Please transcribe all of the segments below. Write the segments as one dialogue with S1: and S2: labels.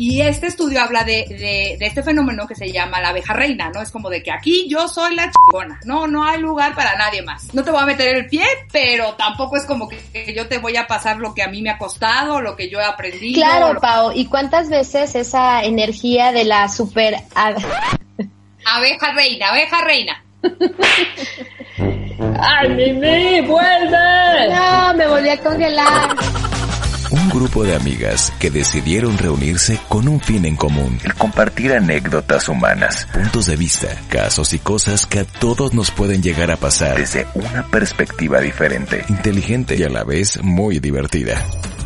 S1: Y este estudio habla de, de, de, este fenómeno que se llama la abeja reina, ¿no? Es como de que aquí yo soy la chingona, no, no hay lugar para nadie más. No te voy a meter el pie, pero tampoco es como que, que yo te voy a pasar lo que a mí me ha costado, lo que yo he aprendido.
S2: Claro,
S1: lo...
S2: Pau, ¿y cuántas veces esa energía de la super...
S1: abeja reina, abeja reina.
S3: ¡Ay, Mimi, vuelve!
S2: No, me volví a congelar.
S4: Un grupo de amigas que decidieron reunirse con un fin en común. El compartir anécdotas humanas, puntos de vista, casos y cosas que a todos nos pueden llegar a pasar desde una perspectiva diferente, inteligente y a la vez muy divertida.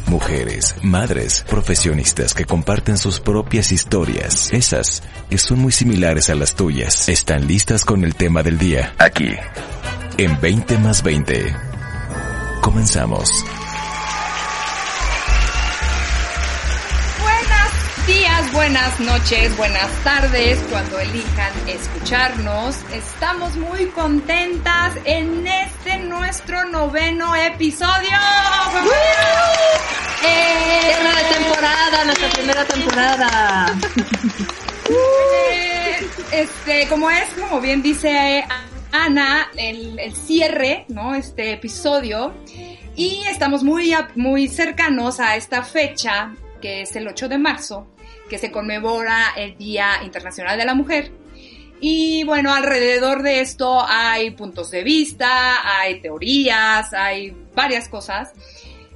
S4: Mujeres, madres, profesionistas que comparten sus propias historias, esas que son muy similares a las tuyas, están listas con el tema del día. Aquí, en 20 más 20. Comenzamos.
S1: Buenas noches, buenas tardes, cuando elijan escucharnos. Estamos muy contentas en este nuestro noveno episodio.
S3: ¡Eh! Cierre de temporada, nuestra primera temporada.
S1: este, como es, como bien dice Ana, el, el cierre, ¿no? Este episodio. Y estamos muy, muy cercanos a esta fecha que es el 8 de marzo, que se conmemora el Día Internacional de la Mujer. Y bueno, alrededor de esto hay puntos de vista, hay teorías, hay varias cosas.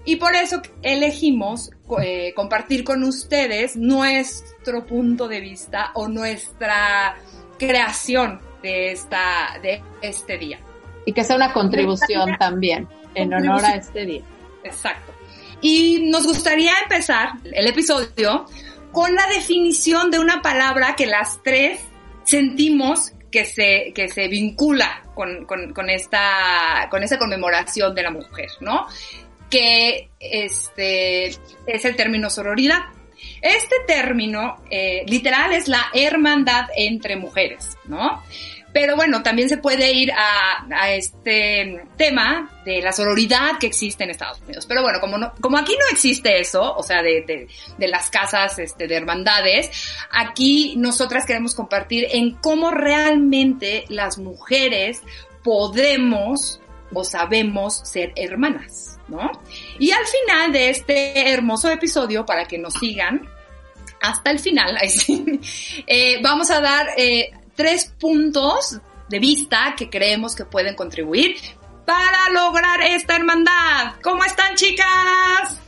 S1: Y por eso elegimos eh, compartir con ustedes nuestro punto de vista o nuestra creación de, esta, de este día.
S3: Y que sea una contribución también en honor a este día.
S1: Exacto. Y nos gustaría empezar el episodio con la definición de una palabra que las tres sentimos que se, que se vincula con, con, con esta, con esa conmemoración de la mujer, ¿no? Que este, es el término sororidad. Este término, eh, literal, es la hermandad entre mujeres, ¿no? Pero bueno, también se puede ir a, a, este tema de la sororidad que existe en Estados Unidos. Pero bueno, como, no, como aquí no existe eso, o sea, de, de, de las casas este, de hermandades, aquí nosotras queremos compartir en cómo realmente las mujeres podemos o sabemos ser hermanas, ¿no? Y al final de este hermoso episodio, para que nos sigan, hasta el final, eh, vamos a dar eh, tres puntos de vista que creemos que pueden contribuir para lograr esta hermandad. ¿Cómo están, chicas?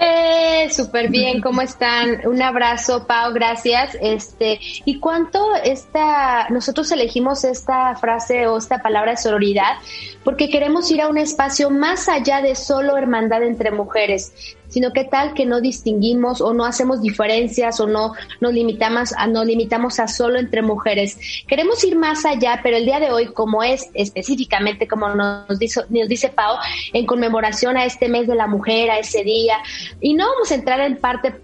S2: Eh, súper bien, ¿cómo están? Un abrazo, Pau, gracias. Este, ¿y cuánto esta, nosotros elegimos esta frase o esta palabra de sororidad? Porque queremos ir a un espacio más allá de solo hermandad entre mujeres, sino que tal que no distinguimos o no hacemos diferencias o no nos limitamos a, no limitamos a solo entre mujeres. Queremos ir más allá, pero el día de hoy, como es específicamente como nos dice, nos dice Pau, en conmemoración a este mes de la mujer, a ese día, y no vamos a entrar en parte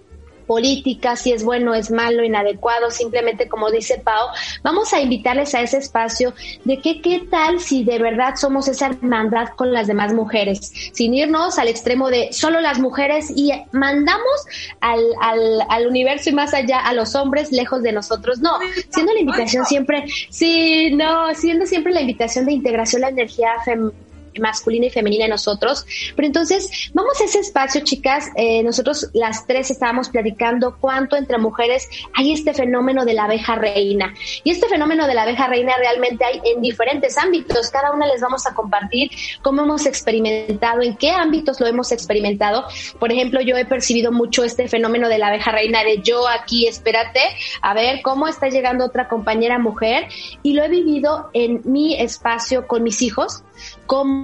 S2: política, si es bueno, es malo, inadecuado, simplemente como dice Pau, vamos a invitarles a ese espacio de que qué tal si de verdad somos esa hermandad con las demás mujeres, sin irnos al extremo de solo las mujeres y mandamos al, al, al universo y más allá a los hombres lejos de nosotros, no, siendo la invitación siempre, sí, no, siendo siempre la invitación de integración, la energía femenina masculina y femenina en nosotros. Pero entonces, vamos a ese espacio, chicas. Eh, nosotros las tres estábamos platicando cuánto entre mujeres hay este fenómeno de la abeja reina. Y este fenómeno de la abeja reina realmente hay en diferentes ámbitos. Cada una les vamos a compartir cómo hemos experimentado, en qué ámbitos lo hemos experimentado. Por ejemplo, yo he percibido mucho este fenómeno de la abeja reina de yo aquí, espérate, a ver cómo está llegando otra compañera mujer. Y lo he vivido en mi espacio con mis hijos,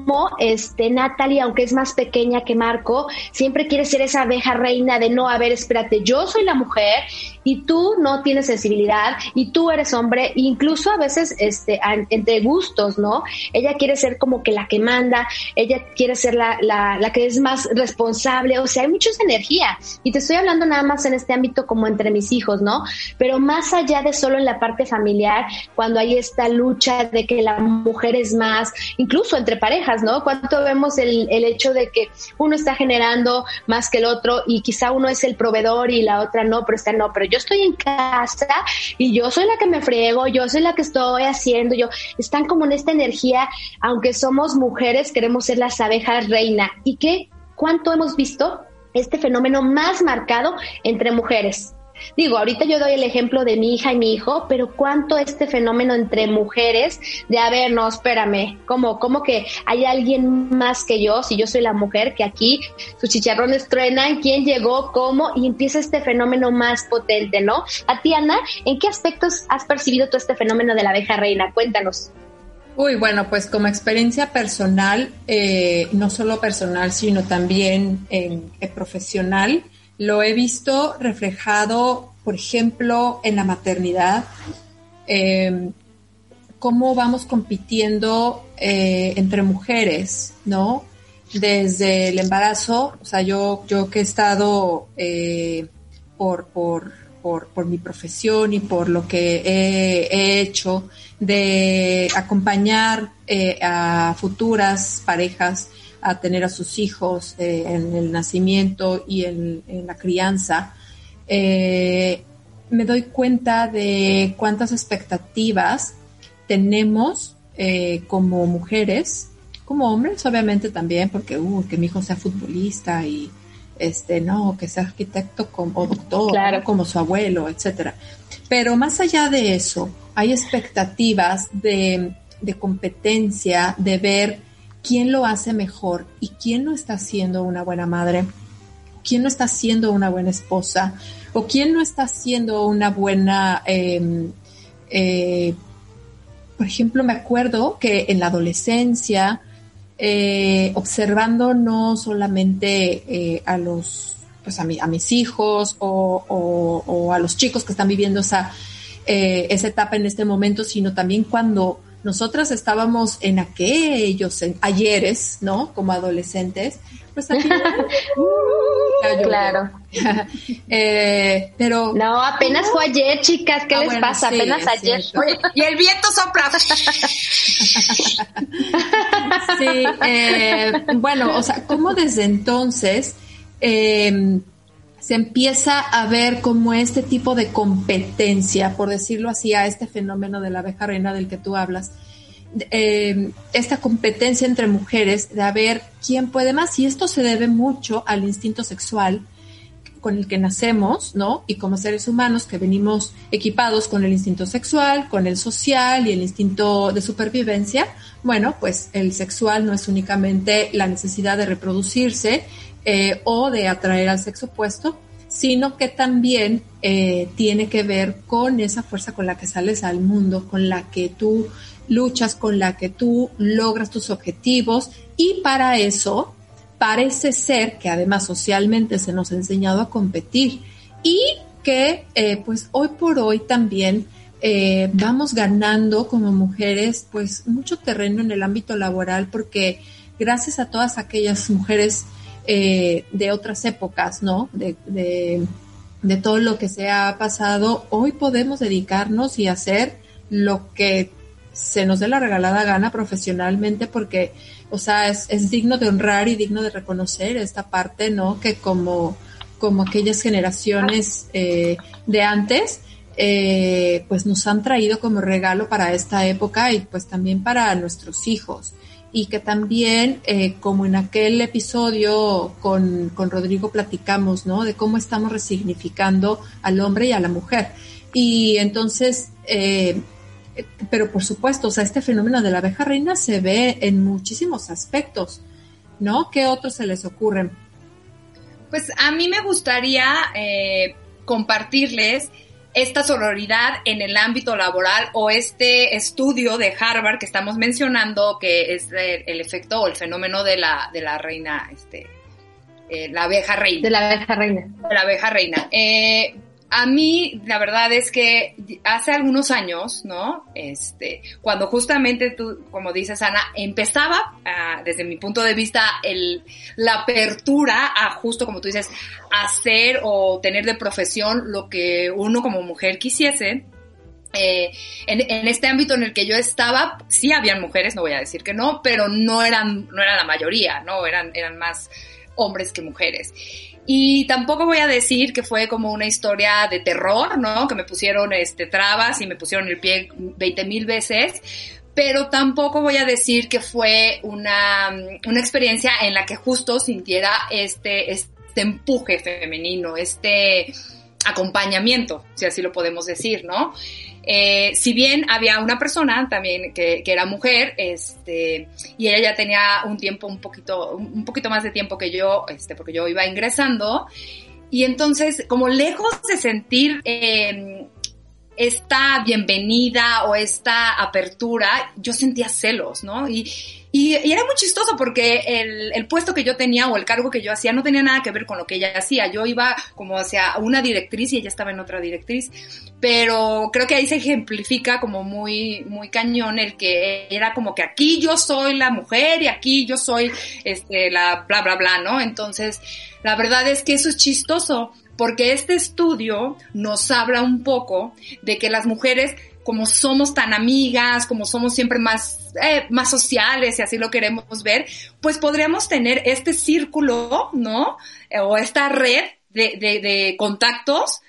S2: cómo este, Natalie, aunque es más pequeña que Marco, siempre quiere ser esa abeja reina de no, a ver, espérate, yo soy la mujer y tú no tienes sensibilidad y tú eres hombre, incluso a veces este, entre gustos, ¿no? Ella quiere ser como que la que manda, ella quiere ser la, la, la que es más responsable, o sea, hay mucha energía. Y te estoy hablando nada más en este ámbito como entre mis hijos, ¿no? Pero más allá de solo en la parte familiar, cuando hay esta lucha de que la mujer es más, incluso entre parejas, ¿no? ¿Cuánto vemos el, el hecho de que uno está generando más que el otro y quizá uno es el proveedor y la otra no, pero está no, pero yo estoy en casa y yo soy la que me friego, yo soy la que estoy haciendo, yo, están como en esta energía, aunque somos mujeres, queremos ser las abejas reina. ¿Y qué? ¿Cuánto hemos visto este fenómeno más marcado entre mujeres? Digo, ahorita yo doy el ejemplo de mi hija y mi hijo, pero cuánto este fenómeno entre mujeres de, a ver, no, espérame, ¿cómo, cómo que hay alguien más que yo, si yo soy la mujer, que aquí sus chicharrones truenan, quién llegó, cómo, y empieza este fenómeno más potente, ¿no? A ti, Ana, ¿en qué aspectos has percibido todo este fenómeno de la abeja reina? Cuéntanos.
S3: Uy, bueno, pues como experiencia personal, eh, no solo personal, sino también en, profesional, lo he visto reflejado, por ejemplo, en la maternidad, em, cómo vamos compitiendo eh, entre mujeres, ¿no? Desde el embarazo, o sea, yo, yo que he estado eh, por, por, por, por, mi profesión y por lo que he, hecho, de acompañar eh, a futuras parejas a tener a sus hijos eh, en el nacimiento y en, la crianza, eh, me doy cuenta de cuántas expectativas tenemos eh, como mujeres, como hombres obviamente también, porque uh, que mi hijo sea futbolista y este no, que sea arquitecto como, o doctor, como su abuelo, etcétera. Pero más allá de eso, hay expectativas de, de competencia, de ver quién lo hace mejor y quién no está siendo una buena madre, quién no está siendo una buena esposa o quién no está siendo una buena... Em, eh, por ejemplo, me acuerdo que en la adolescencia, eh, observando no solamente eh, a los, pues a, a mis hijos o, a los chicos que están viviendo esa, esa etapa en este momento, sino también cuando nosotras estábamos en aquellos ayeres, ¿no? Como adolescentes, pues aquí.
S2: Uh, claro.
S3: eh, pero.
S2: No, apenas fue ayer, chicas. ¿Qué ah, les pasa? apenas ayer.
S1: y el viento sopla.
S3: sí, eh, bueno, o sea, ¿cómo desde entonces eh, se empieza a ver como este tipo de competencia, por decirlo así, a este fenómeno de la abeja reina del que tú hablas, eh, esta competencia entre mujeres de a ver quién puede más. Y esto se debe mucho al instinto sexual con el que nacemos, ¿no? Y como seres humanos que venimos equipados con el instinto sexual, con el social y el instinto de supervivencia, bueno, pues el sexual no es únicamente la necesidad de reproducirse, eh, o de atraer al sexo opuesto, sino que también eh, tiene que ver con esa fuerza con la que sales al mundo, con la que tú luchas, con la que tú logras tus objetivos. Y para eso parece ser que además socialmente se nos ha enseñado a competir y que eh, pues hoy por hoy también vamos ganando como mujeres pues mucho terreno en el ámbito laboral porque gracias a todas aquellas mujeres eh, de otras épocas, ¿no? De, de, todo lo que se ha pasado, hoy podemos dedicarnos y hacer lo que se nos dé la regalada gana profesionalmente porque, o sea, es, es digno de honrar y digno de reconocer esta parte, ¿no? Que como, como aquellas generaciones eh, de antes, eh, pues nos han traído como regalo para esta época y pues también para nuestros hijos y que también, eh, como en aquel episodio con, con, Rodrigo platicamos, ¿no? De cómo estamos resignificando al hombre y a la mujer. Y entonces, eh, pero por supuesto, o sea, este fenómeno de la abeja reina se ve en muchísimos aspectos, ¿no? ¿Qué otros se les ocurren?
S1: Pues a mí me gustaría eh, compartirles esta sororidad en el ámbito laboral o este estudio de Harvard que estamos mencionando, que es el, efecto o el fenómeno de la, de la reina, este, eh, la abeja reina.
S2: De la abeja reina.
S1: De la abeja reina. Eh, a mí, la verdad es que hace algunos años, ¿no? Este, cuando justamente tú, como dices, Ana, empezaba, ah, desde mi punto de vista, el, la apertura a justo, como tú dices, hacer o tener de profesión lo que uno como mujer quisiese. Eh, en, en, este ámbito en el que yo estaba, sí habían mujeres, no voy a decir que no, pero no eran, no era la mayoría, ¿no? Eran, eran más hombres que mujeres. Y tampoco voy a decir que fue como una historia de terror, ¿no? Que me pusieron este, trabas y me pusieron el pie 20 mil veces, pero tampoco voy a decir que fue una, una experiencia en la que justo sintiera este, este empuje femenino, este acompañamiento, si así lo podemos decir, ¿no? Eh, si bien había una persona también que, era mujer, este, y ella ya tenía un tiempo un poquito, un poquito más de tiempo que yo, este, porque yo iba ingresando, y entonces, como lejos de sentir em, esta bienvenida o esta apertura, yo sentía celos, ¿no? Y, y, era muy chistoso porque el, el, puesto que yo tenía o el cargo que yo hacía no tenía nada que ver con lo que ella hacía. Yo iba como hacia una directriz y ella estaba en otra directriz. Pero creo que ahí se ejemplifica como muy, muy cañón el que era como que aquí yo soy la mujer y aquí yo soy este, la bla, bla, bla, ¿no? Entonces, la verdad es que eso es chistoso porque este estudio nos habla un poco de que las mujeres como somos tan amigas, como somos siempre más, eh, más sociales y así lo queremos ver, pues podríamos tener este círculo, ¿no? o esta red de, de, contactos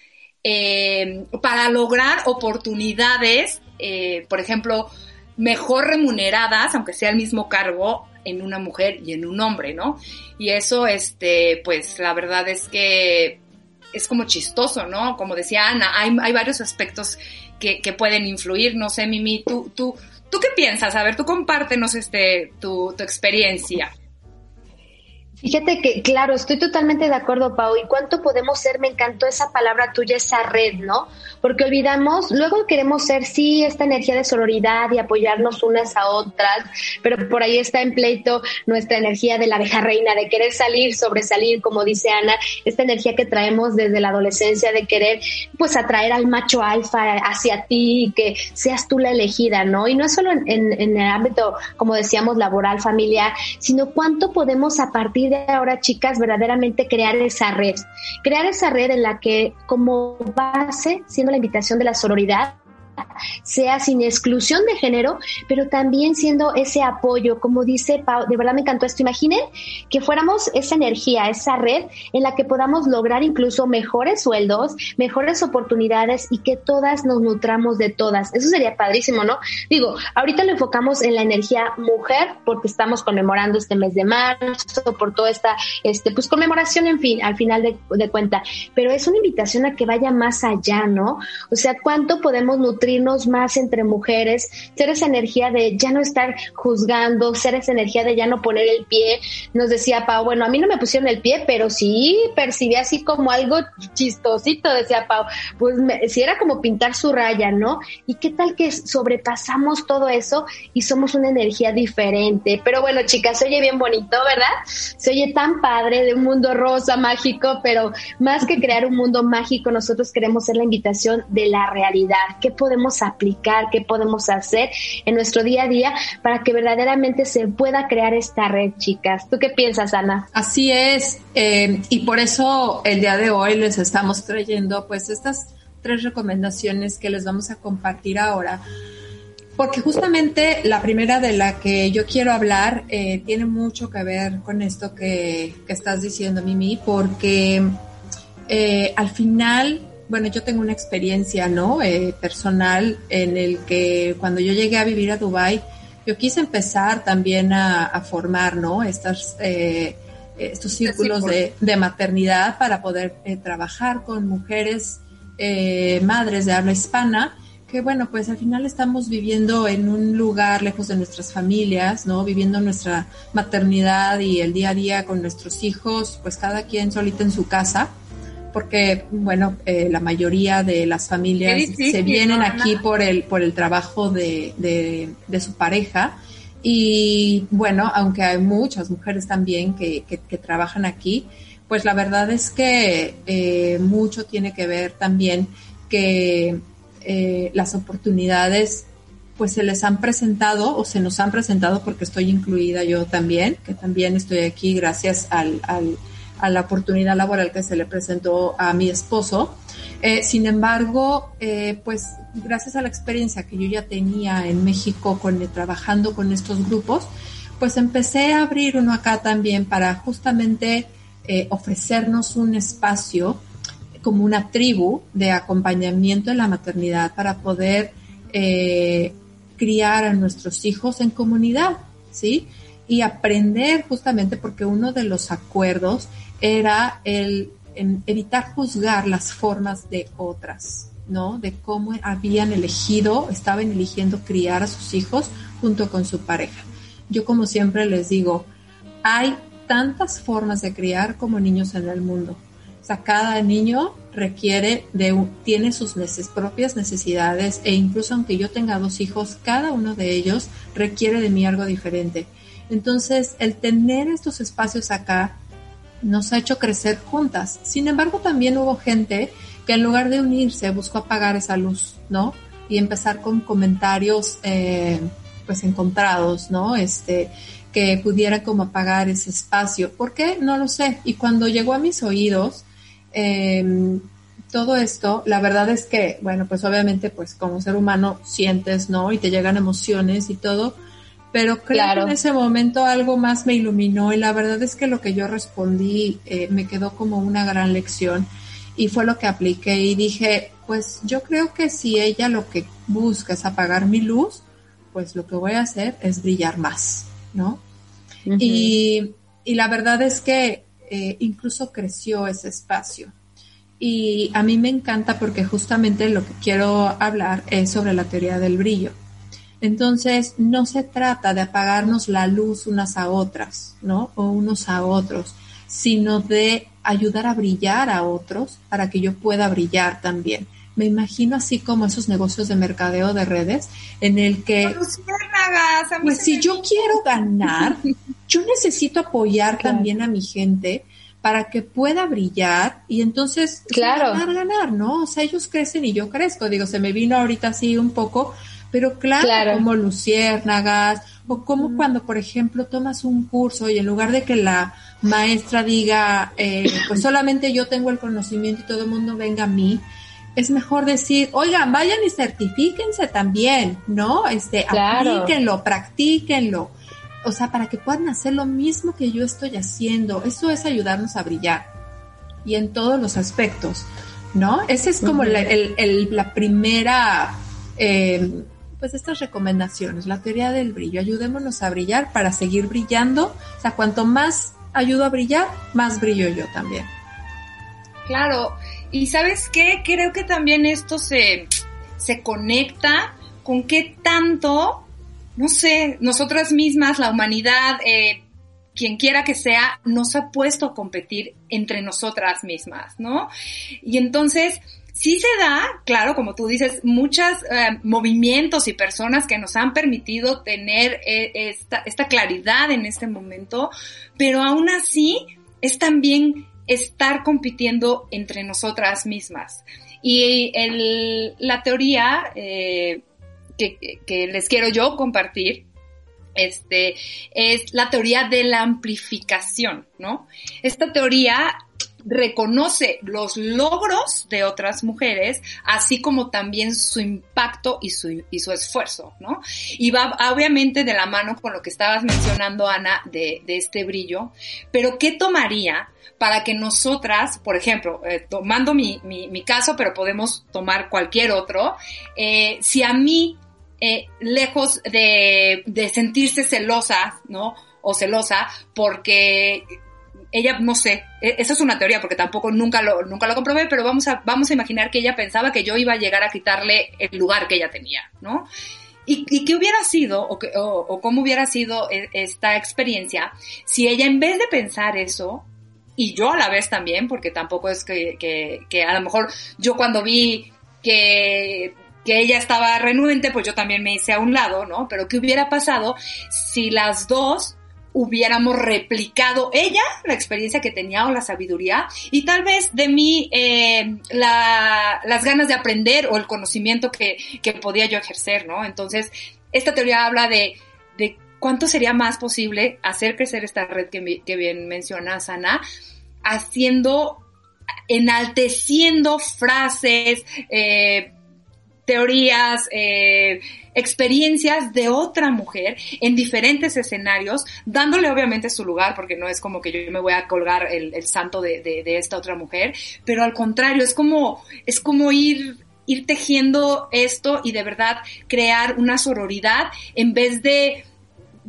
S1: eh, para lograr oportunidades, eh, por ejemplo, mejor remuneradas, aunque sea el mismo cargo, en una mujer y en un hombre, ¿no? Y eso, este, pues la verdad es que es como chistoso, ¿no? Como decía Ana, hay, hay varios aspectos que, pueden influir. No sé, Mimi, ¿tú, tú, ¿tú qué piensas? A ver, tú compártenos este, tu, tu experiencia.
S2: Fíjate que, claro, estoy totalmente de acuerdo, Pau. ¿Y cuánto podemos ser? Me encantó esa palabra tuya, esa red, ¿no? Porque olvidamos, luego queremos ser, sí, esta energía de sororidad y apoyarnos unas a otras, pero por ahí está en pleito nuestra energía de la abeja reina, de querer salir, sobresalir, como dice Ana, esta energía que traemos desde la adolescencia de querer, pues, atraer al macho alfa hacia ti y que seas tú la elegida, ¿no? Y no es solo en, en el ámbito, como decíamos, laboral, familiar, sino cuánto podemos a partir de ahora, chicas, verdaderamente crear esa red. Crear esa red en la que como base, siendo la invitación de la sororidad, sea sin exclusión de género, pero también siendo ese apoyo, como dice Pau, de verdad me encantó esto. Imaginen que fuéramos esa energía, esa red en la que podamos lograr incluso mejores sueldos, mejores oportunidades y que todas nos nutramos de todas. Eso sería padrísimo, ¿no? Digo, ahorita lo enfocamos en la energía mujer porque estamos conmemorando este mes de marzo, por toda esta, este, pues conmemoración, en fin, al final de, de cuenta. Pero es una invitación a que vaya más allá, ¿no? O sea, ¿cuánto podemos nutrir más entre mujeres, ser esa energía de ya no estar juzgando, ser esa energía de ya no poner el pie. Nos decía Pau, bueno, a mí no me pusieron el pie, pero sí percibí así como algo chistosito, decía Pau, pues si era como pintar su raya, ¿no? ¿Y qué tal que sobrepasamos todo eso y somos una energía diferente? Pero bueno, chicas, se oye bien bonito, ¿verdad? Se oye tan padre de un mundo rosa, mágico, pero más que crear un mundo mágico, nosotros queremos ser la invitación de la realidad. ¿Qué podemos aplicar, qué podemos hacer en nuestro día a día para que verdaderamente se pueda crear esta red, chicas. ¿Tú qué piensas, Ana?
S3: Así es, eh, y por eso el día de hoy les estamos trayendo pues estas tres recomendaciones que les vamos a compartir ahora porque justamente la primera de la que yo quiero hablar eh, tiene mucho que ver con esto que, estás diciendo, Mimi, porque eh, al final bueno, yo tengo una experiencia, ¿no? Eh, personal en el que cuando yo llegué a vivir a Dubai, yo quise empezar también a, formar, ¿no? Estas, eh, estos círculos de, maternidad para poder eh, trabajar con mujeres madres de habla hispana que bueno, pues al final estamos viviendo en un lugar lejos de nuestras familias, ¿no? Viviendo nuestra maternidad y el día a día con nuestros hijos, pues cada quien solita en su casa porque, bueno, eh, la mayoría de las familias se vienen aquí por el, por el trabajo de, de, su pareja. Y bueno, aunque hay muchas mujeres también que, que, trabajan aquí, pues la verdad es que eh, mucho tiene que ver también que eh, las oportunidades pues se les han presentado o se nos han presentado porque estoy incluida yo también, que también estoy aquí gracias al, al, a la oportunidad laboral que se le presentó a mi esposo. Eh, sin embargo, eh, pues gracias a la experiencia que yo ya tenía en México con, trabajando con estos grupos, pues empecé a abrir uno acá también para justamente eh, ofrecernos un espacio como una tribu de acompañamiento en la maternidad para poder criar a nuestros hijos en comunidad, ¿sí? Y aprender justamente porque uno de los acuerdos era el evitar juzgar las formas de otras, ¿no? De cómo habían elegido, estaban eligiendo criar a sus hijos junto con su pareja. Yo como siempre les digo, hay tantas formas de criar como niños en el mundo. O sea, cada niño requiere de, tiene sus propias necesidades e incluso aunque yo tenga dos hijos, cada uno de ellos requiere de mí algo diferente. Entonces, el tener estos espacios acá nos ha hecho crecer juntas. Sin embargo, también hubo gente que en lugar de unirse buscó apagar esa luz, ¿no? Y empezar con comentarios, eh, pues encontrados, ¿no? Este, que pudiera como apagar ese espacio. ¿Por qué? No lo sé. Y cuando llegó a mis oídos, Em, todo esto, la verdad es que, bueno, pues obviamente, pues como ser humano sientes, ¿no? Y te llegan emociones y todo, pero creo que en ese momento algo más me iluminó y la verdad es que lo que yo respondí eh, me quedó como una gran lección y fue lo que apliqué y dije, pues yo creo que si ella lo que busca es apagar mi luz, pues lo que voy a hacer es brillar más, ¿no? y, y la verdad es que eh, incluso creció ese espacio. Y a mí me encanta porque justamente lo que quiero hablar es sobre la teoría del brillo. Entonces, no se trata de apagarnos la luz unas a otras, ¿no? O unos a otros, sino de ayudar a brillar a otros para que yo pueda brillar también. Me imagino así como esos negocios de mercadeo de redes en el que, pues si yo quiero ganar, yo necesito apoyar también a mi gente para que pueda brillar y entonces
S2: claro.
S3: ganar, ganar, ¿no? O sea, ellos crecen y yo crezco. Digo, se me vino ahorita así un poco, pero claro, como luciérnagas, o como cuando, por ejemplo, tomas un curso y en lugar de que la maestra diga, eh, pues solamente yo tengo el conocimiento y todo el mundo venga a mí, es mejor decir, oigan, vayan y certifíquense también, ¿no? Este,
S2: claro.
S3: aplíquenlo, practíquenlo o sea, para que puedan hacer lo mismo que yo estoy haciendo. Eso es ayudarnos a brillar y en todos los aspectos, ¿no? Esa es como la, primera, eh, pues estas recomendaciones, la teoría del brillo. Ayudémonos a brillar para seguir brillando. O sea, cuanto más ayudo a brillar, más brillo yo también.
S1: Claro, y sabes qué, creo que también esto se, se conecta con qué tanto no sé, nosotras mismas, la humanidad, eh, quien quiera que sea, nos ha puesto a competir entre nosotras mismas, ¿no? Y entonces, sí se da, claro, como tú dices, muchos eh, movimientos y personas que nos han permitido tener eh, esta, claridad en este momento, pero aún así es también estar compitiendo entre nosotras mismas. Y la teoría, eh, que, les quiero yo compartir este, es la teoría de la amplificación, ¿no? Esta teoría reconoce los logros de otras mujeres, así como también su impacto y su, y su esfuerzo, ¿no? Y va obviamente de la mano con lo que estabas mencionando, Ana, de, de este brillo, pero ¿qué tomaría para que nosotras, por ejemplo, eh, tomando mi, mi, mi, caso, pero podemos tomar cualquier otro, eh, si a mí eh, lejos de, de sentirse celosa, ¿no? O celosa, porque ella, no sé, e, esa es una teoría porque tampoco nunca lo, nunca lo comprobé, pero vamos a, vamos a imaginar que ella pensaba que yo iba a llegar a quitarle el lugar que ella tenía, ¿no? ¿Y, qué hubiera sido o, que, o, cómo hubiera sido e, esta experiencia si ella en vez de pensar eso, y yo a la vez también, porque tampoco es que, que, a lo mejor yo cuando vi que que ella estaba renuente, pues yo también me hice a un lado, ¿no? Pero ¿qué hubiera pasado si las dos hubiéramos replicado ella la experiencia que tenía o la sabiduría y tal vez de mí eh, las ganas de aprender o el conocimiento que, que, podía yo ejercer, ¿no? Entonces, esta teoría habla de, de cuánto sería más posible hacer crecer esta red que, que bien menciona Sana, haciendo, enalteciendo frases, eh, teorías, eh, experiencias de otra mujer en diferentes escenarios, dándole obviamente su lugar, porque no es como que yo me voy a colgar el, santo de, de, esta otra mujer, pero al contrario, es como, es como ir ir tejiendo esto y de verdad crear una sororidad en vez de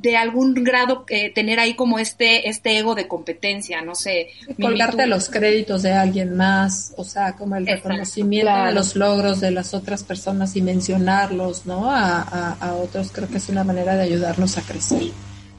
S1: de algún grado eh, tener ahí como este, este ego de competencia, no sé.
S3: Colgarte los créditos de alguien más, o sea, como el reconocimiento de los logros de las otras personas y mencionarlos, ¿no? A, a, a otros, creo que es una manera de ayudarnos a crecer.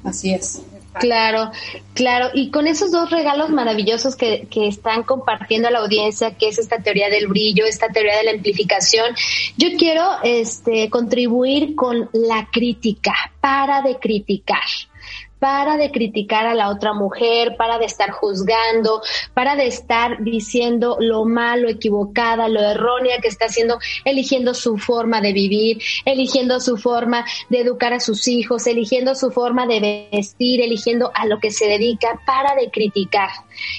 S3: Así es.
S2: Claro, claro. Y con esos dos regalos maravillosos que, que, están compartiendo a la audiencia, que es esta teoría del brillo, esta teoría de la amplificación, yo quiero este, contribuir con la crítica, para de criticar para de criticar a la otra mujer, para de estar juzgando, para de estar diciendo lo malo, equivocada, lo errónea que está haciendo, eligiendo su forma de vivir, eligiendo su forma de educar a sus hijos, eligiendo su forma de vestir, eligiendo a lo que se dedica, para de criticar.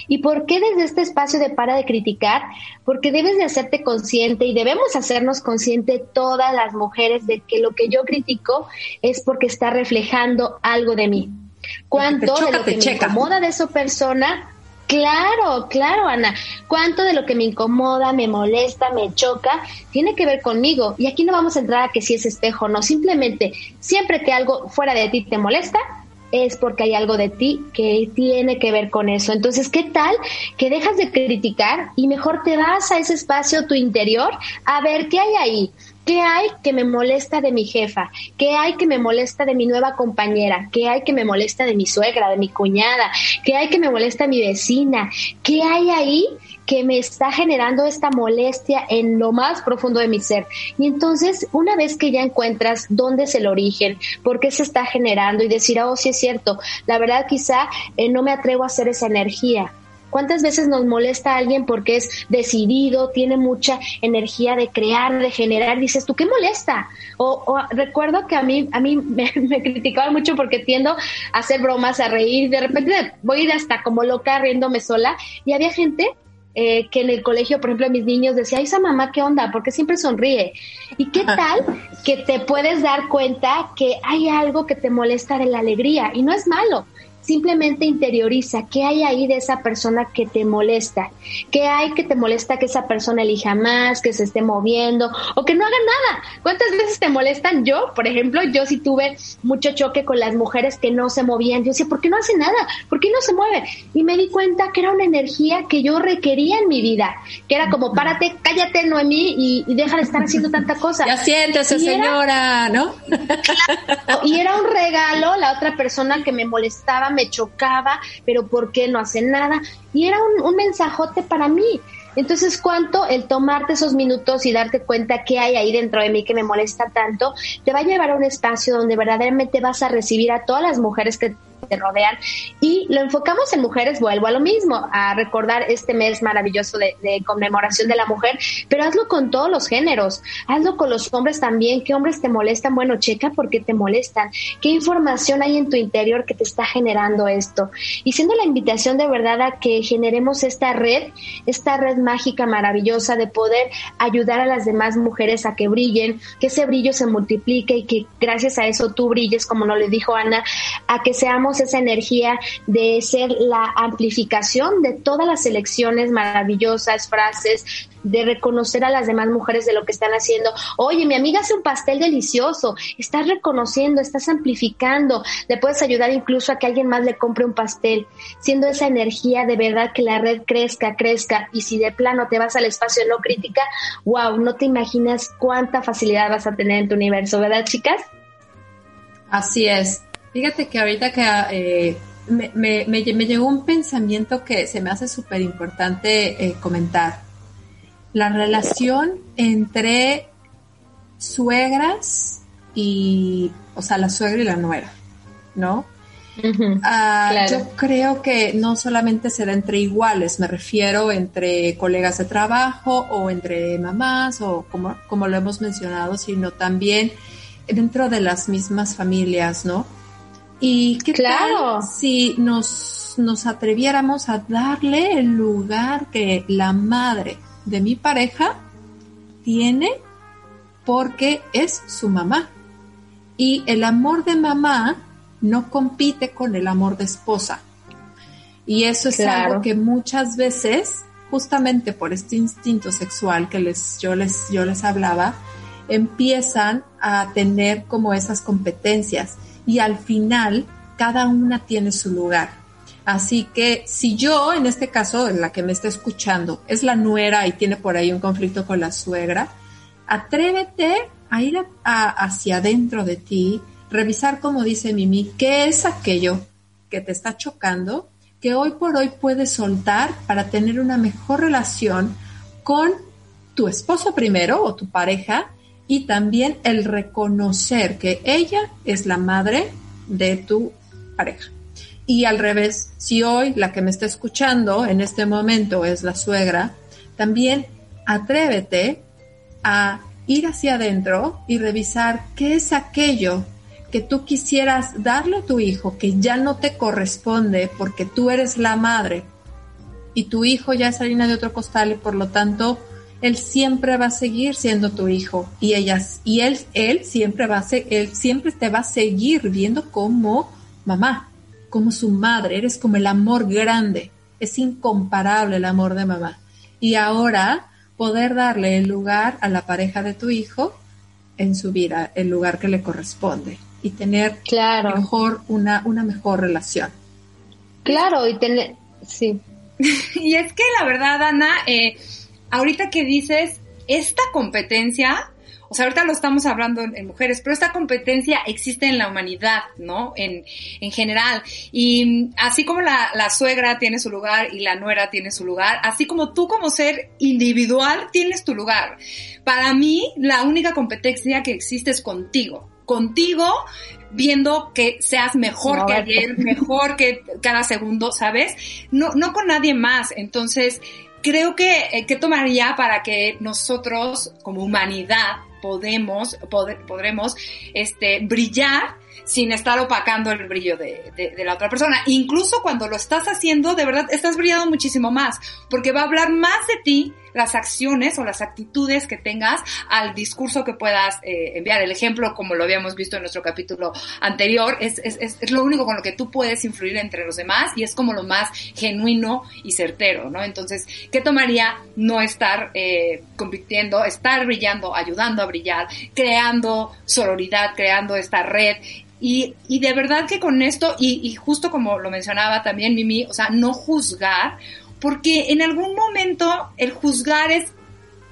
S2: ¿Y por qué desde este espacio de para de criticar? Porque debes de hacerte consciente y debemos hacernos consciente todas las mujeres de que lo que yo critico es porque está reflejando algo de mí cuánto de lo que me incomoda de esa persona Claro, claro, Ana. ¿Cuánto de lo que me incomoda, me molesta, me choca, tiene que ver conmigo? Y aquí no vamos a entrar a que si es espejo o no. Simplemente, siempre que algo fuera de ti te molesta, es porque hay algo de ti que tiene que ver con eso. Entonces, ¿qué tal que dejas de criticar y mejor te vas a ese espacio, tu interior, a ver qué hay ahí? ¿Qué hay que me molesta de mi jefa? ¿Qué hay que me molesta de mi nueva compañera? ¿Qué hay que me molesta de mi suegra, de mi cuñada? ¿Qué hay que me molesta de mi vecina? ¿Qué hay ahí que me está generando esta molestia en lo más profundo de mi ser? Y entonces, una vez que ya encuentras dónde es el origen, por qué se está generando y decir, oh, sí es cierto, la verdad quizá eh, no me atrevo a hacer esa energía ¿Cuántas veces nos molesta a alguien porque es decidido, tiene mucha energía de crear, de generar? Dices, ¿tú qué molesta? O, recuerdo que a mí, a mí me, me, criticaban mucho porque tiendo a hacer bromas, a reír. De repente voy a ir hasta como loca riéndome sola. Y había gente eh, que en el colegio, por ejemplo, mis niños decía, esa mamá, ¿qué onda? Porque siempre sonríe. ¿Y qué tal que te puedes dar cuenta que hay algo que te molesta de la alegría? Y no es malo simplemente interioriza qué hay ahí de esa persona que te molesta, qué hay que te molesta que esa persona elija más, que se esté moviendo o que no haga nada. ¿Cuántas veces te molestan? Yo, por ejemplo, yo sí tuve mucho choque con las mujeres que no se movían. Yo decía, ¿por qué no hace nada? ¿Por qué no se mueve? Y me di cuenta que era una energía que yo requería en mi vida, que era como, párate, cállate, Noemí, y, y deja de estar haciendo tanta cosa.
S3: Ya siéntese, señora, ¿no?
S2: y era un regalo la otra persona que me molestaba me chocaba, pero ¿por qué no hace nada? Y era un, mensajote para mí. Entonces, ¿cuánto el tomarte esos minutos y darte cuenta que hay ahí dentro de mí que me molesta tanto, te va a llevar a un espacio donde verdaderamente vas a recibir a todas las mujeres que te rodean. Y lo enfocamos en mujeres, vuelvo a lo mismo, a recordar este mes maravilloso de, conmemoración de la mujer, pero hazlo con todos los géneros, hazlo con los hombres también. ¿Qué hombres te molestan? Bueno, checa por qué te molestan. ¿Qué información hay en tu interior que te está generando esto? Y siendo la invitación de verdad a que generemos esta red, esta red mágica, maravillosa de poder ayudar a las demás mujeres a que brillen, que ese brillo se multiplique y que gracias a eso tú brilles, como nos le dijo Ana, a que seamos esa energía de ser la amplificación de todas las elecciones maravillosas, frases, de reconocer a las demás mujeres de lo que están haciendo. Oye, mi amiga hace un pastel delicioso, estás reconociendo, estás amplificando, le puedes ayudar incluso a que alguien más le compre un pastel, siendo esa energía de verdad que la red crezca, crezca, y si de plano te vas al espacio no crítica, wow, no te imaginas cuánta facilidad vas a tener en tu universo, ¿verdad, chicas?
S3: Así es. Fíjate que ahorita que eh, me, me, me, llegó un pensamiento que se me hace súper importante eh, comentar. La relación entre suegras y, o sea, la suegra y la nuera, ¿no? Ah, yo creo que no solamente se da entre iguales, me refiero entre colegas de trabajo o entre mamás o como, como lo hemos mencionado, sino también dentro de las mismas familias, ¿no? Y qué claro. tal si nos, nos atreviéramos a darle el lugar que la madre de mi pareja tiene porque es su mamá. Y el amor de mamá no compite con el amor de esposa. Y eso es algo que muchas veces, justamente por este instinto sexual que les, yo, les, yo les hablaba, empiezan a tener como esas competencias y al final cada una tiene su lugar. Así que si yo, en este caso, la que me está escuchando, es la nuera y tiene por ahí un conflicto con la suegra, atrévete a ir hacia adentro de ti, revisar, como dice Mimi, qué es aquello que te está chocando, que hoy por hoy puedes soltar para tener una mejor relación con tu esposo primero o tu pareja y también el reconocer que ella es la madre de tu pareja. Y al revés, si hoy la que me está escuchando en este momento es la suegra, también atrévete a ir hacia adentro y revisar qué es aquello que tú quisieras darle a tu hijo que ya no te corresponde porque tú eres la madre y tu hijo ya es harina de otro costal y por lo tanto él siempre va a seguir siendo tu hijo y ellas y él él siempre va a ser, él siempre te va a seguir viendo como mamá, como su madre, eres como el amor grande, es incomparable el amor de mamá. Y ahora poder darle el lugar a la pareja de tu hijo en su vida, el lugar que le corresponde y tener claro. mejor una, una mejor relación.
S2: Claro, y tener, sí.
S1: y es que la verdad, Ana, eh, ahorita que dices, esta competencia o sea, ahorita lo estamos hablando en, mujeres, pero esta competencia existe en la humanidad, ¿no? En, en general. Y así como la, la suegra tiene su lugar y la nuera tiene su lugar, así como tú como ser individual tienes tu lugar. Para mí, la única competencia que existe es contigo. Contigo, viendo que seas mejor que ayer, mejor que cada segundo, ¿sabes? No, no con nadie más. Entonces, creo que, eh, ¿qué tomaría para que nosotros, como humanidad, podemos, podremos este, brillar sin estar opacando el brillo de, de, la otra persona. Incluso cuando lo estás haciendo, de verdad, estás brillando muchísimo más, porque va a hablar más de ti las acciones o las actitudes que tengas al discurso que puedas eh, enviar. El ejemplo, como lo habíamos visto en nuestro capítulo anterior, es, es, es, lo único con lo que tú puedes influir entre los demás y es como lo más genuino y certero, ¿no? Entonces, ¿qué tomaría no estar eh, compitiendo, estar brillando, ayudando a brillar, creando sororidad, creando esta red y, y, de verdad que con esto, y, y, justo como lo mencionaba también Mimi, o sea, no juzgar, porque en algún momento el juzgar es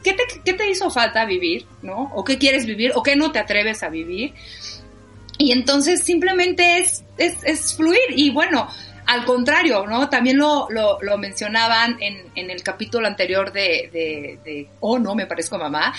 S1: ¿qué te, qué te hizo falta vivir? ¿No? ¿O qué quieres vivir? ¿O qué no te atreves a vivir? Y entonces simplemente es, es, es fluir. Y bueno, al contrario, ¿no? También lo, lo, mencionaban en, en, el capítulo anterior de, de, Oh, no, me parezco mamá.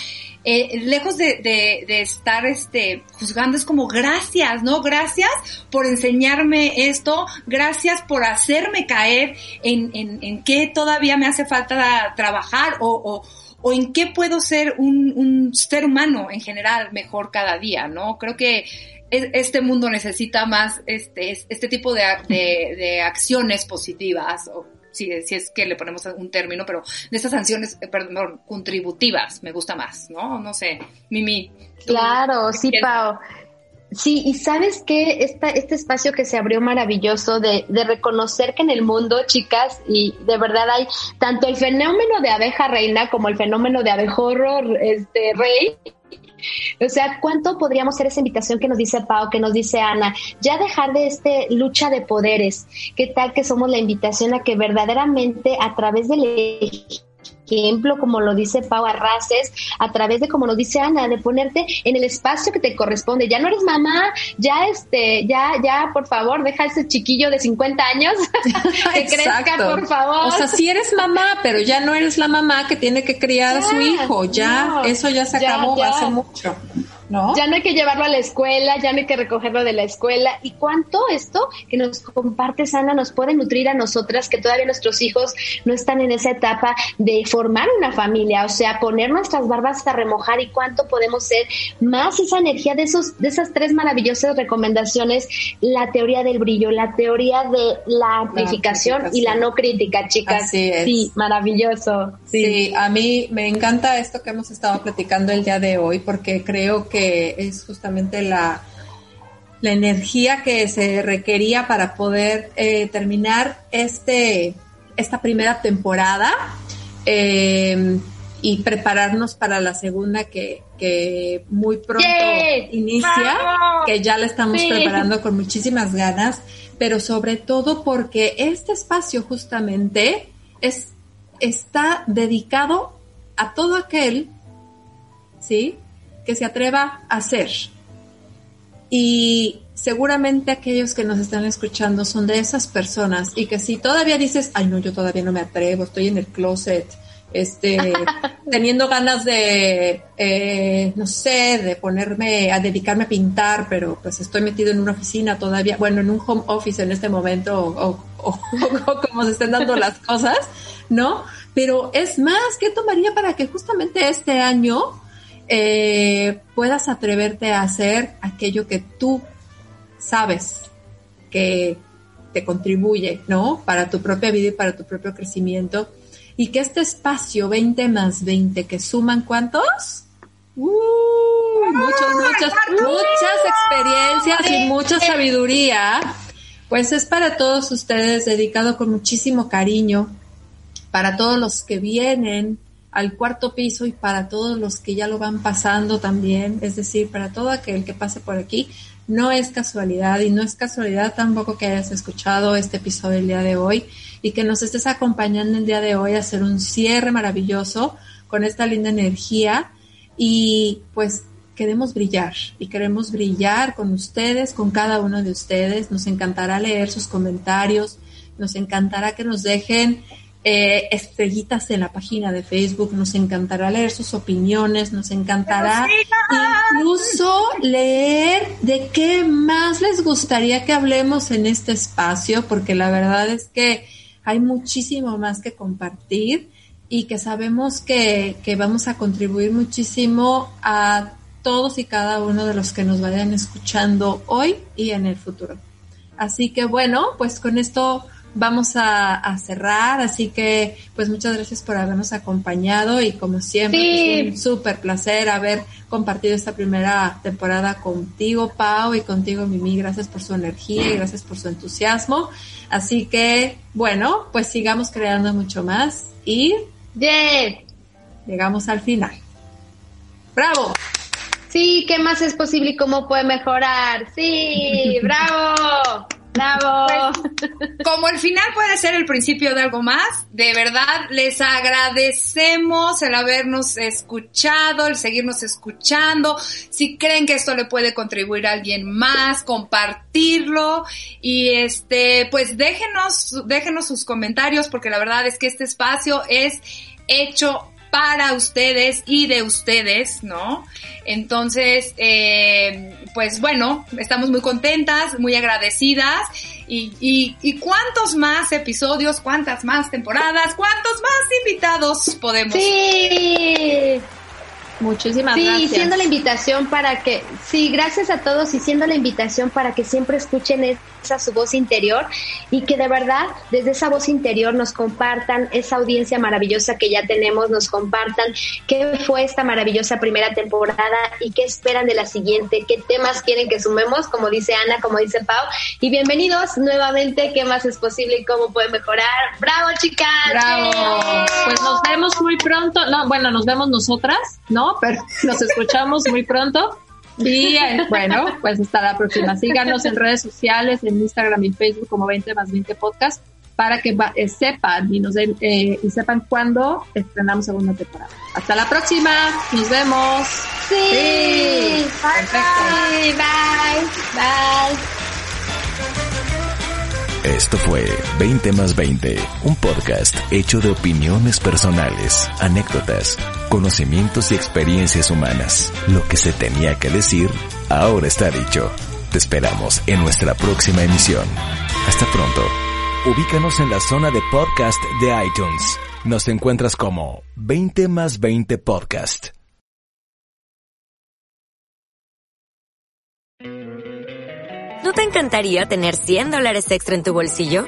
S1: Eh, lejos de, de, de, estar este, juzgando, es como gracias, ¿no? Gracias por enseñarme esto, gracias por hacerme caer en, en, en qué todavía me hace falta trabajar o, o, o en qué puedo ser un, un ser humano en general mejor cada día, ¿no? Creo que este mundo necesita más este, este tipo de, de, acciones positivas, o si, si, es que le ponemos un término, pero de estas sanciones, eh, perdón, contributivas, me gusta más, ¿no? No sé, Mimi.
S2: Claro, sí, Pau. Sí, y sabes que este espacio que se abrió maravilloso de, de, reconocer que en el mundo, chicas, y de verdad hay tanto el fenómeno de abeja reina como el fenómeno de abejorro este, rey, o sea, ¿cuánto podríamos ser esa invitación que nos dice Pau, que nos dice Ana? Ya dejar de este lucha de poderes. ¿Qué tal que somos la invitación a que verdaderamente a través del ejemplo, como lo dice Pau Arraces, a través de, como nos dice Ana, de ponerte en el espacio que te corresponde. Ya no eres mamá, ya este, ya, ya, por favor, deja ese chiquillo de 50 años que crezca, por favor.
S3: O sea, sí eres mamá, pero ya no eres la mamá que tiene que criar a su hijo. Ya, eso ya se acabó hace mucho.
S2: Ya no hay que llevarlo a la escuela, ya no hay que recogerlo de la escuela. ¿Y cuánto esto que nos comparte Sana nos puede nutrir a nosotras que todavía nuestros hijos no están en esa etapa de formar una familia? O sea, poner nuestras barbas a remojar y cuánto podemos ser más esa energía de esos, de esas tres maravillosas recomendaciones, la teoría del brillo, la teoría de la amplificación y la no crítica, chicas. Sí, maravilloso.
S3: Sí, a mí me encanta esto que hemos estado platicando el día de hoy porque creo que es justamente la, la energía que se requería para poder eh, terminar este, esta primera temporada eh, y prepararnos para la segunda que, muy pronto inicia, que ya la estamos preparando con muchísimas ganas, pero sobre todo porque este espacio justamente es, está dedicado a todo aquel, ¿sí? que se atreva a hacer. Y seguramente aquellos que nos están escuchando son de esas personas y que si todavía dices, ay no, yo todavía no me atrevo, estoy en el closet, este, teniendo ganas de, eh, no sé, de ponerme a dedicarme a pintar, pero pues estoy metido en una oficina todavía, bueno, en un home office en este momento o, o como se estén dando las cosas, ¿no? Pero es más, ¿qué tomaría para que justamente este año eh, puedas atreverte a hacer aquello que tú sabes que te contribuye, ¿no? Para tu propia vida y para tu propio crecimiento. Y que este espacio 20 más 20, que suman cuántos? Uh, muchas, muchas, muchas experiencias y mucha sabiduría. Pues es para todos ustedes, dedicado con muchísimo cariño, para todos los que vienen, al cuarto piso y para todos los que ya lo van pasando también, es decir, para todo aquel que pase por aquí, no es casualidad y no es casualidad tampoco que hayas escuchado este episodio el día de hoy y que nos estés acompañando el día de hoy a hacer un cierre maravilloso con esta linda energía y pues queremos brillar y queremos brillar con ustedes, con cada uno de ustedes. Nos encantará leer sus comentarios, nos encantará que nos dejen eh, estrellitas en la página de Facebook, nos encantará leer sus opiniones, nos encantará incluso leer de qué más les gustaría que hablemos en este espacio, porque la verdad es que hay muchísimo más que compartir y que sabemos que, que vamos a contribuir muchísimo a todos y cada uno de los que nos vayan escuchando hoy y en el futuro. Así que bueno, pues con esto vamos a, cerrar, así que pues muchas gracias por habernos acompañado y como siempre es un súper placer haber compartido esta primera temporada contigo Pau y contigo Mimi, gracias por su energía y gracias por su entusiasmo, así que bueno, pues sigamos creando mucho más y llegamos al final. ¡Bravo!
S2: Sí, ¿qué más es posible y cómo puede mejorar? Sí, bravo. Bravo.
S1: Pues, como el final puede ser el principio de algo más, de verdad les agradecemos el habernos escuchado, el seguirnos escuchando. Si creen que esto le puede contribuir a alguien más, compartirlo y este, pues déjenos, déjenos sus comentarios porque la verdad es que este espacio es hecho para ustedes y de ustedes, ¿no? Entonces, eh, pues bueno, estamos muy contentas, muy agradecidas. Y, y, y, cuántos más episodios, cuántas más temporadas, cuántos más invitados podemos.
S2: Sí.
S3: Muchísimas
S2: sí,
S3: gracias.
S2: Sí, siendo la invitación para que, sí, gracias a todos y siendo la invitación para que siempre escuchen esa su voz interior y que de verdad desde esa voz interior nos compartan esa audiencia maravillosa que ya tenemos, nos compartan qué fue esta maravillosa primera temporada y qué esperan de la siguiente, qué temas quieren que sumemos, como dice Ana, como dice Pau. Y bienvenidos nuevamente, qué más es posible y cómo puede mejorar. ¡Bravo, chicas!
S3: ¡Bravo! Pues nos vemos muy pronto, no, bueno, nos vemos nosotras, ¿no? Pero nos escuchamos muy pronto. Y eh, bueno, pues hasta la próxima. Síganos en redes sociales, en Instagram y Facebook como 20 más 20 podcast. para que eh, sepan y nos den, eh, y sepan cuándo estrenamos segunda temporada. Hasta la próxima, nos vemos.
S2: Sí, sí. Bye, bye, bye.
S4: Esto fue 20 más 20, un podcast hecho de opiniones personales, anécdotas, conocimientos y experiencias humanas. Lo que se tenía que decir, ahora está dicho. Te esperamos en nuestra próxima emisión. Hasta pronto. Ubícanos en la zona de podcast de iTunes. Nos encuentras como 20 más 20 podcast.
S5: ¿No te encantaría tener 100 dólares extra en tu bolsillo?